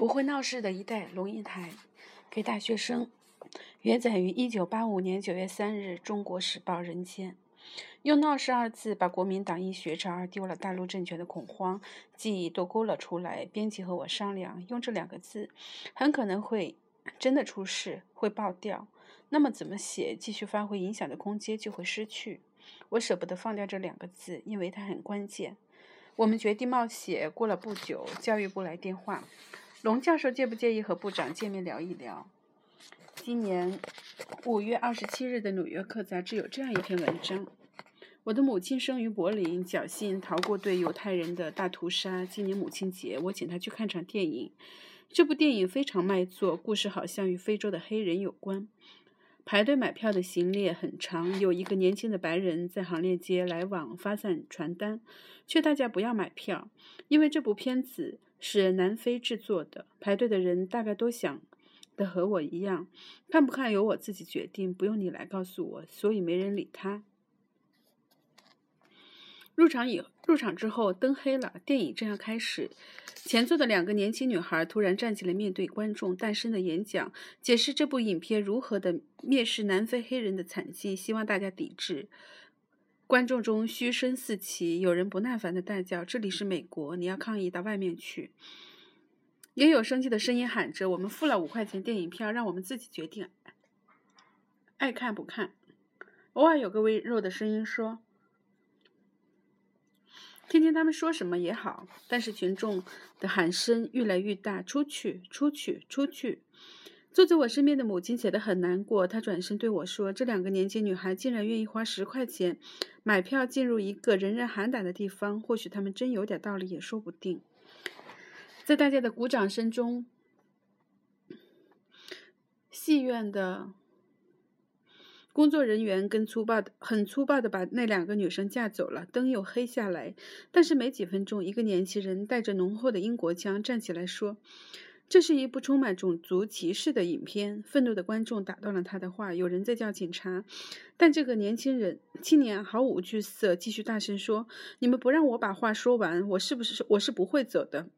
不会闹事的一代龙应台，给大学生。原载于一九八五年九月三日《中国时报》人间。用“闹事”二字把国民党因学潮而丢了大陆政权的恐慌记忆都勾了出来。编辑和我商量，用这两个字，很可能会真的出事，会爆掉。那么怎么写，继续发挥影响的空间就会失去。我舍不得放掉这两个字，因为它很关键。我们决定冒险。过了不久，教育部来电话。龙教授介不介意和部长见面聊一聊？今年五月二十七日的《纽约客》杂志有这样一篇文章：我的母亲生于柏林，侥幸逃过对犹太人的大屠杀。今年母亲节，我请她去看场电影。这部电影非常卖座，故事好像与非洲的黑人有关。排队买票的行列很长，有一个年轻的白人在行列街来往发散传单，劝大家不要买票，因为这部片子。是南非制作的，排队的人大概都想的和我一样，看不看由我自己决定，不用你来告诉我，所以没人理他。入场以入场之后，灯黑了，电影正要开始，前座的两个年轻女孩突然站起来，面对观众，大声的演讲，解释这部影片如何的蔑视南非黑人的惨境，希望大家抵制。观众中嘘声四起，有人不耐烦的大叫：“这里是美国，你要抗议到外面去！”也有生气的声音喊着：“我们付了五块钱电影票，让我们自己决定，爱看不看。”偶尔有个微弱的声音说：“听听他们说什么也好。”但是群众的喊声越来越大：“出去，出去，出去！”坐在我身边的母亲显得很难过，她转身对我说：“这两个年轻女孩竟然愿意花十块钱买票进入一个人人喊打的地方，或许他们真有点道理，也说不定。”在大家的鼓掌声中，戏院的工作人员跟粗暴的、很粗暴的把那两个女生架走了，灯又黑下来。但是没几分钟，一个年轻人带着浓厚的英国腔站起来说。这是一部充满种族歧视的影片。愤怒的观众打断了他的话，有人在叫警察，但这个年轻人青年毫无惧色，继续大声说：“你们不让我把话说完，我是不是我是不会走的？”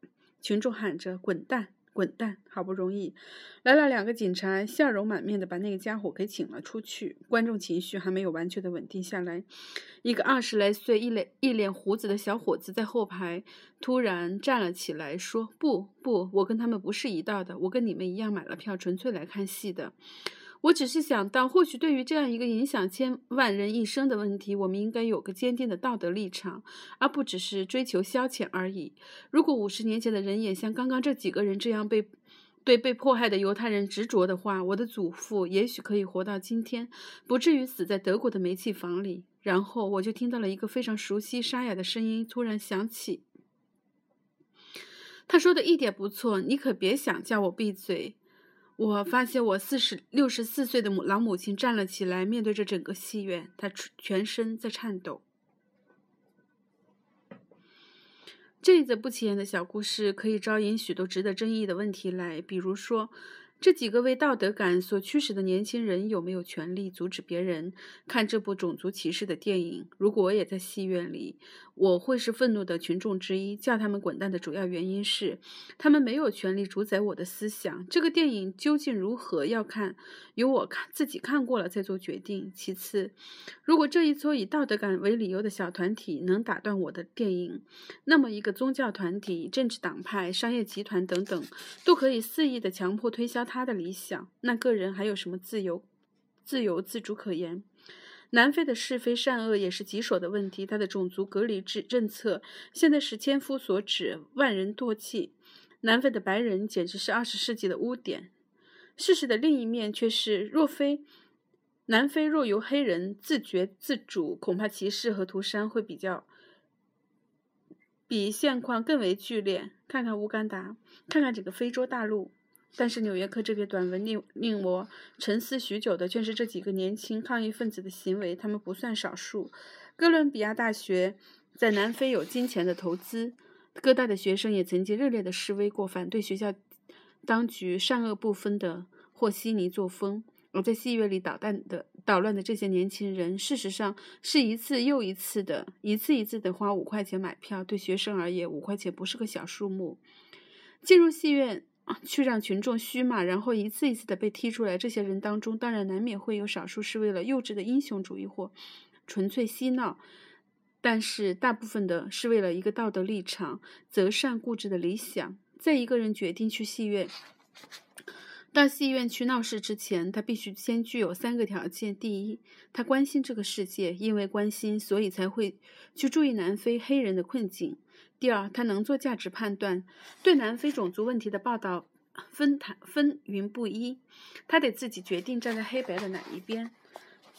群众喊着：“滚蛋！”滚蛋！好不容易来了两个警察，笑容满面的把那个家伙给请了出去。观众情绪还没有完全的稳定下来，一个二十来岁、一脸一脸胡子的小伙子在后排突然站了起来，说：“不不，我跟他们不是一道的，我跟你们一样买了票，纯粹来看戏的。”我只是想到，或许对于这样一个影响千万人一生的问题，我们应该有个坚定的道德立场，而不只是追求消遣而已。如果五十年前的人也像刚刚这几个人这样被对被迫害的犹太人执着的话，我的祖父也许可以活到今天，不至于死在德国的煤气房里。然后我就听到了一个非常熟悉沙哑的声音突然响起，他说的一点不错，你可别想叫我闭嘴。我发现我四十六十四岁的母老母亲站了起来，面对着整个戏院，她全身在颤抖。这一则不起眼的小故事，可以招引许多值得争议的问题来，比如说。这几个为道德感所驱使的年轻人有没有权利阻止别人看这部种族歧视的电影？如果我也在戏院里，我会是愤怒的群众之一。叫他们滚蛋的主要原因是，他们没有权利主宰我的思想。这个电影究竟如何？要看，由我看自己看过了再做决定。其次，如果这一撮以道德感为理由的小团体能打断我的电影，那么一个宗教团体、政治党派、商业集团等等，都可以肆意的强迫推销。他的理想，那个人还有什么自由、自由自主可言？南非的是非善恶也是棘手的问题。他的种族隔离制政策现在是千夫所指，万人唾弃。南非的白人简直是二十世纪的污点。事实的另一面却是，若非南非若由黑人自觉自主，恐怕歧视和屠杀会比较比现况更为剧烈。看看乌干达，看看整个非洲大陆。但是《纽约客》这篇短文令令我沉思许久的，却是这几个年轻抗议分子的行为。他们不算少数。哥伦比亚大学在南非有金钱的投资，各大的学生也曾经热烈的示威过，反对学校当局善恶不分的和稀泥作风。而在戏院里捣蛋的、捣乱的这些年轻人，事实上是一次又一次的、一次一次的花五块钱买票。对学生而言，五块钱不是个小数目。进入戏院。去让群众虚骂，然后一次一次的被踢出来。这些人当中，当然难免会有少数是为了幼稚的英雄主义或纯粹嬉闹，但是大部分的是为了一个道德立场、择善固执的理想。在一个人决定去戏院。到戏院去闹事之前，他必须先具有三个条件：第一，他关心这个世界，因为关心，所以才会去注意南非黑人的困境；第二，他能做价值判断，对南非种族问题的报道分谈纷纭不一，他得自己决定站在黑白的哪一边；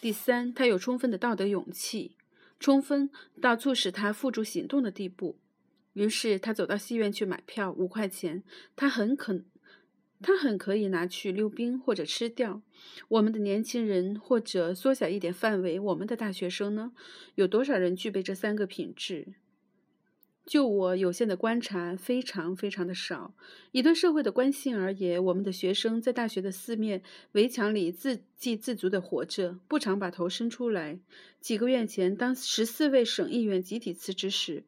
第三，他有充分的道德勇气，充分到促使他付诸行动的地步。于是他走到戏院去买票，五块钱，他很可。他很可以拿去溜冰或者吃掉。我们的年轻人，或者缩小一点范围，我们的大学生呢？有多少人具备这三个品质？就我有限的观察，非常非常的少。以对社会的关心而言，我们的学生在大学的四面围墙里自给自足的活着，不常把头伸出来。几个月前，当十四位省议员集体辞职时，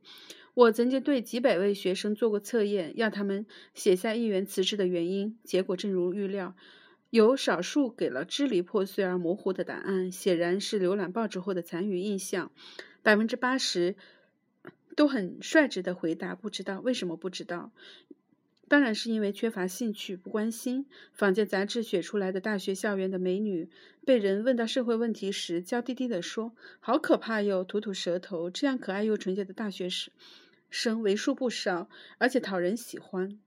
我曾经对几百位学生做过测验，要他们写下议员辞职的原因。结果正如预料，有少数给了支离破碎而模糊的答案，显然是浏览报纸后的残余印象。百分之八十都很率直的回答：“不知道。”为什么不知道？当然是因为缺乏兴趣，不关心。坊间杂志选出来的大学校园的美女，被人问到社会问题时，娇滴滴地说：“好可怕哟！”吐吐舌头。这样可爱又纯洁的大学时。生为数不少，而且讨人喜欢。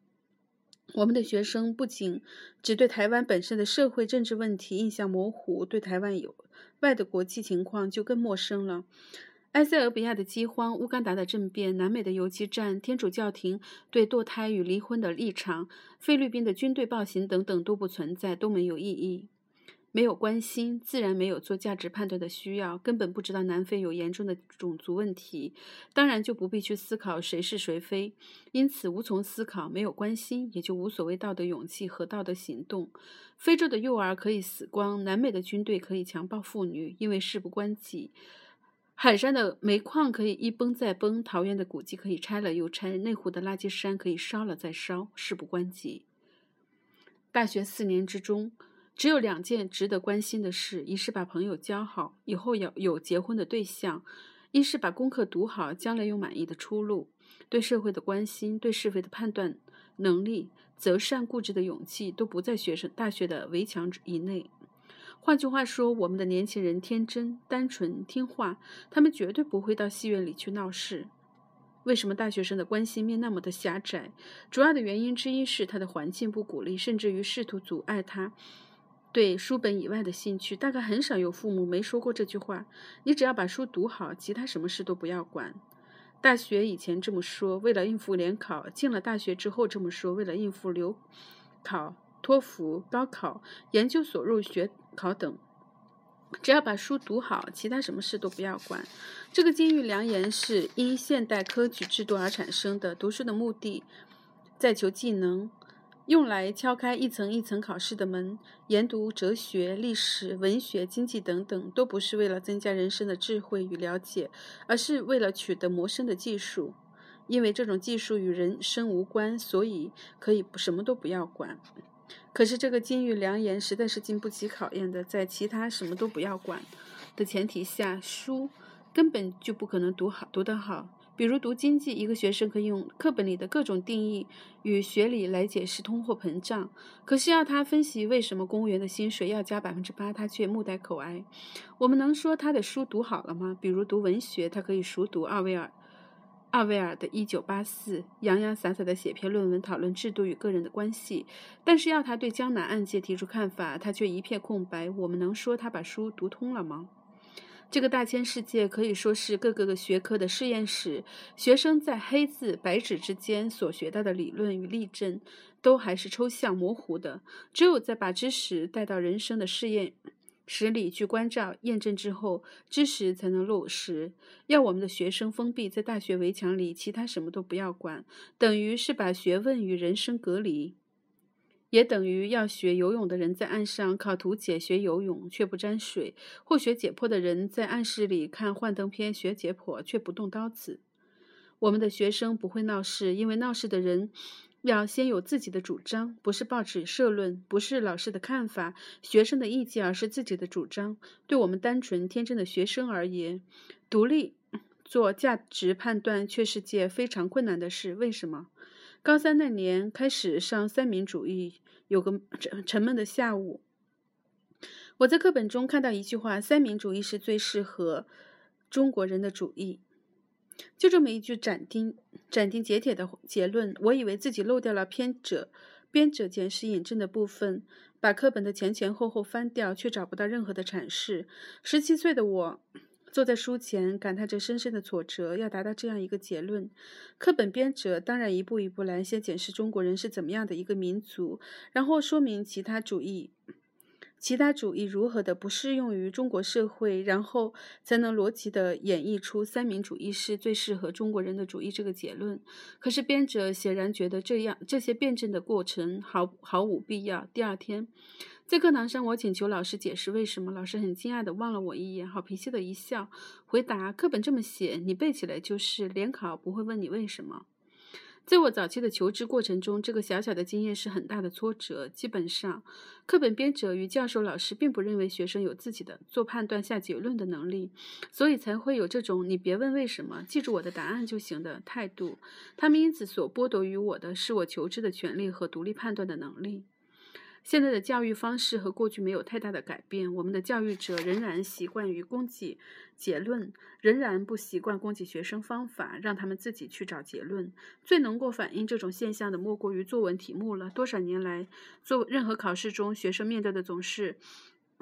我们的学生不仅只对台湾本身的社会政治问题印象模糊，对台湾有外的国际情况就更陌生了。埃塞俄比亚的饥荒、乌干达的政变、南美的游击战、天主教廷对堕胎与离婚的立场、菲律宾的军队暴行等等都不存在，都没有意义。没有关心，自然没有做价值判断的需要，根本不知道南非有严重的种族问题，当然就不必去思考谁是谁非，因此无从思考。没有关心，也就无所谓道德勇气和道德行动。非洲的幼儿可以死光，南美的军队可以强暴妇女，因为事不关己。海山的煤矿可以一崩再崩，桃园的古迹可以拆了又拆，内湖的垃圾山可以烧了再烧，事不关己。大学四年之中。只有两件值得关心的事：一是把朋友交好，以后要有结婚的对象；一是把功课读好，将来有满意的出路。对社会的关心，对是非的判断能力，择善固执的勇气，都不在学生大学的围墙以内。换句话说，我们的年轻人天真、单纯、听话，他们绝对不会到戏院里去闹事。为什么大学生的关心面那么的狭窄？主要的原因之一是他的环境不鼓励，甚至于试图阻碍他。对书本以外的兴趣，大概很少有父母没说过这句话。你只要把书读好，其他什么事都不要管。大学以前这么说，为了应付联考；进了大学之后这么说，为了应付留考、托福、高考、研究所入学考等。只要把书读好，其他什么事都不要管。这个金玉良言是因现代科举制度而产生的。读书的目的，在求技能。用来敲开一层一层考试的门，研读哲学、历史、文学、经济等等，都不是为了增加人生的智慧与了解，而是为了取得谋生的技术。因为这种技术与人生无关，所以可以什么都不要管。可是这个金玉良言实在是经不起考验的，在其他什么都不要管的前提下，书根本就不可能读好，读得好。比如读经济，一个学生可以用课本里的各种定义与学理来解释通货膨胀，可是要他分析为什么公务员的薪水要加百分之八，他却目呆口呆。我们能说他的书读好了吗？比如读文学，他可以熟读奥威尔、奥威尔的《一九八四》，洋洋洒洒的写篇论文讨论制度与个人的关系，但是要他对江南案件提出看法，他却一片空白。我们能说他把书读通了吗？这个大千世界可以说是各个个学科的实验室，学生在黑字白纸之间所学到的理论与例证，都还是抽象模糊的。只有在把知识带到人生的试验室里去关照验证之后，知识才能落实。要我们的学生封闭在大学围墙里，其他什么都不要管，等于是把学问与人生隔离。也等于要学游泳的人在岸上考图解学游泳却不沾水，或学解剖的人在暗室里看幻灯片学解剖却不动刀子。我们的学生不会闹事，因为闹事的人要先有自己的主张，不是报纸社论，不是老师的看法、学生的意见，而是自己的主张。对我们单纯天真的学生而言，独立做价值判断却是件非常困难的事。为什么？高三那年开始上三民主义，有个沉沉闷的下午，我在课本中看到一句话：“三民主义是最适合中国人的主义。”就这么一句斩钉斩钉截铁的结论，我以为自己漏掉了编者编者检视引证的部分，把课本的前前后后翻掉，却找不到任何的阐释。十七岁的我坐在书前，感叹着深深的挫折。要达到这样一个结论，课本编者当然一步一步来，先检视中国人是怎么样的一个民族，然后说明其他主义。其他主义如何的不适用于中国社会，然后才能逻辑的演绎出三民主义是最适合中国人的主义这个结论。可是编者显然觉得这样这些辩证的过程毫毫无必要。第二天，在课堂上，我请求老师解释为什么。老师很惊讶的望了我一眼，好脾气的一笑，回答：课本这么写，你背起来就是，联考不会问你为什么。在我早期的求知过程中，这个小小的经验是很大的挫折。基本上，课本编者与教授老师并不认为学生有自己的做判断、下结论的能力，所以才会有这种“你别问为什么，记住我的答案就行”的态度。他们因此所剥夺于我的是我求知的权利和独立判断的能力。现在的教育方式和过去没有太大的改变，我们的教育者仍然习惯于供给结论，仍然不习惯供给学生方法，让他们自己去找结论。最能够反映这种现象的，莫过于作文题目了。多少年来，做任何考试中，学生面对的总是。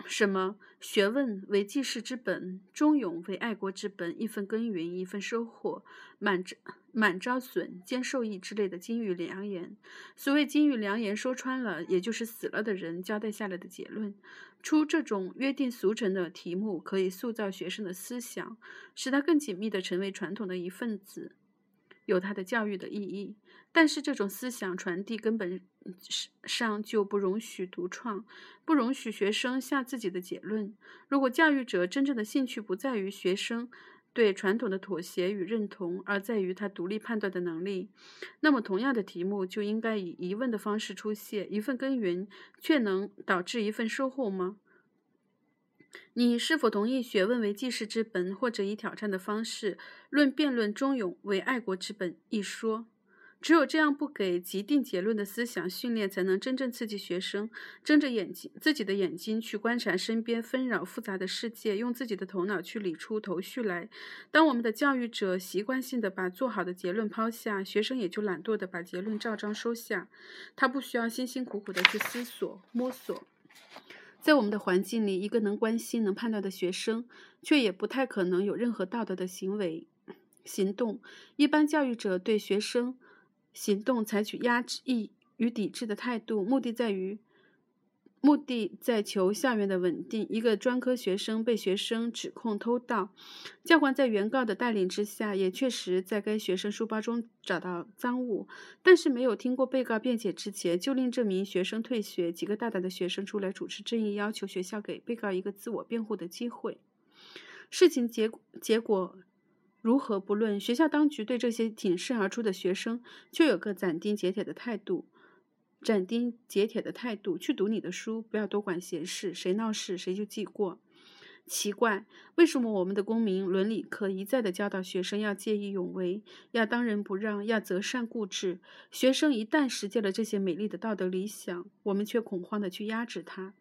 什么学问为济世之本，忠勇为爱国之本，一分耕耘一分收获，满招满招损，兼受益之类的金玉良言。所谓金玉良言，说穿了，也就是死了的人交代下来的结论。出这种约定俗成的题目，可以塑造学生的思想，使他更紧密地成为传统的一份子。有他的教育的意义，但是这种思想传递根本上就不容许独创，不容许学生下自己的结论。如果教育者真正的兴趣不在于学生对传统的妥协与认同，而在于他独立判断的能力，那么同样的题目就应该以疑问的方式出现：一份耕耘却能导致一份收获吗？你是否同意“学问为济世之本”或者以挑战的方式论辩论“忠勇为爱国之本”一说？只有这样不给即定结论的思想训练，才能真正刺激学生睁着眼睛、自己的眼睛去观察身边纷扰复杂的世界，用自己的头脑去理出头绪来。当我们的教育者习惯性的把做好的结论抛下，学生也就懒惰的把结论照章收下。他不需要辛辛苦苦的去思索、摸索。在我们的环境里，一个能关心、能判断的学生，却也不太可能有任何道德的行为、行动。一般教育者对学生行动采取压制与抵制的态度，目的在于。目的在求校园的稳定。一个专科学生被学生指控偷盗，教官在原告的带领之下，也确实在该学生书包中找到赃物，但是没有听过被告辩解之前，就令这名学生退学。几个大胆的学生出来主持正义，要求学校给被告一个自我辩护的机会。事情结结果如何不论，学校当局对这些挺身而出的学生，却有个斩钉截铁的态度。斩钉截铁的态度去读你的书，不要多管闲事，谁闹事谁就记过。奇怪，为什么我们的公民伦理课一再的教导学生要见义勇为，要当仁不让，要择善固执？学生一旦实践了这些美丽的道德理想，我们却恐慌的去压制他。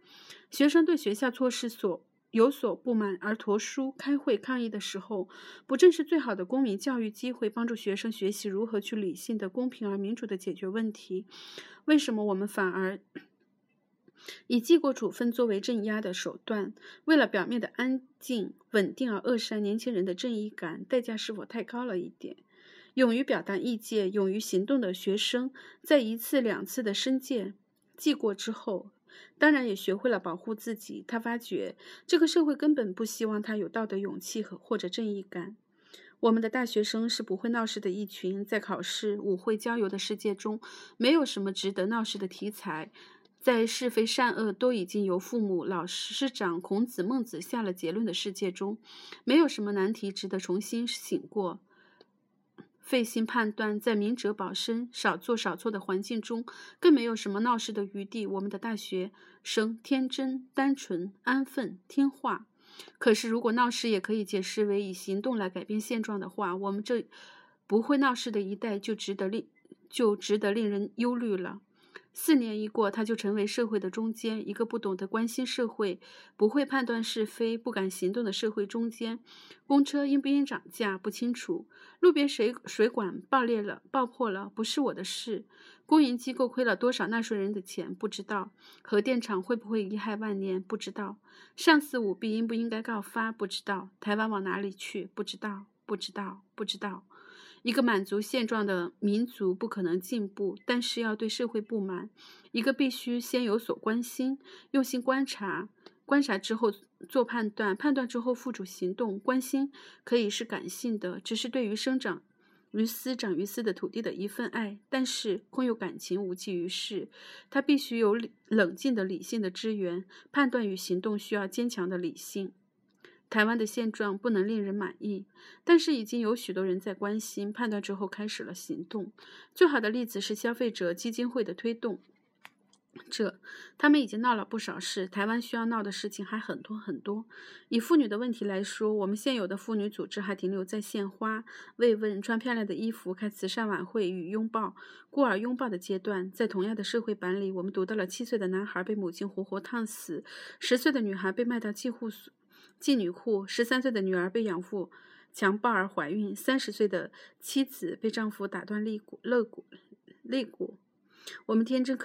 学生对学校措施所。有所不满而驮书开会抗议的时候，不正是最好的公民教育机会，帮助学生学习如何去理性的、公平而民主的解决问题？为什么我们反而以记过处分作为镇压的手段？为了表面的安静、稳定而扼杀年轻人的正义感，代价是否太高了一点？勇于表达意见、勇于行动的学生，在一次两次的申诫记过之后。当然也学会了保护自己。他发觉这个社会根本不希望他有道德勇气和或者正义感。我们的大学生是不会闹事的一群，在考试、舞会、郊游的世界中，没有什么值得闹事的题材。在是非善恶都已经由父母、老师、师长、孔子、孟子下了结论的世界中，没有什么难题值得重新醒过。费心判断，在明哲保身、少做少错的环境中，更没有什么闹事的余地。我们的大学生天真、单纯、安分、听话。可是，如果闹事也可以解释为以行动来改变现状的话，我们这不会闹事的一代就值得令就值得令人忧虑了。四年一过，他就成为社会的中间，一个不懂得关心社会、不会判断是非、不敢行动的社会中间。公车应不应涨价不清楚，路边水水管爆裂了、爆破了不是我的事。公营机构亏了多少纳税人的钱不知道，核电厂会不会遗害万年不知道，上司舞弊应不应该告发不知道，台湾往哪里去不知道，不知道，不知道。一个满足现状的民族不可能进步，但是要对社会不满。一个必须先有所关心，用心观察，观察之后做判断，判断之后付诸行动。关心可以是感性的，只是对于生长于斯、长于斯的土地的一份爱；但是空有感情无济于事，它必须有冷静的理性的支援。判断与行动需要坚强的理性。台湾的现状不能令人满意，但是已经有许多人在关心、判断之后开始了行动。最好的例子是消费者基金会的推动，这他们已经闹了不少事。台湾需要闹的事情还很多很多。以妇女的问题来说，我们现有的妇女组织还停留在献花、慰问、穿漂亮的衣服、开慈善晚会与拥抱孤儿拥抱的阶段。在同样的社会版里，我们读到了七岁的男孩被母亲活活烫死，十岁的女孩被卖到寄护所。妓女库，十三岁的女儿被养父强暴而怀孕，三十岁的妻子被丈夫打断肋骨、肋骨、肋骨。我们天真可爱。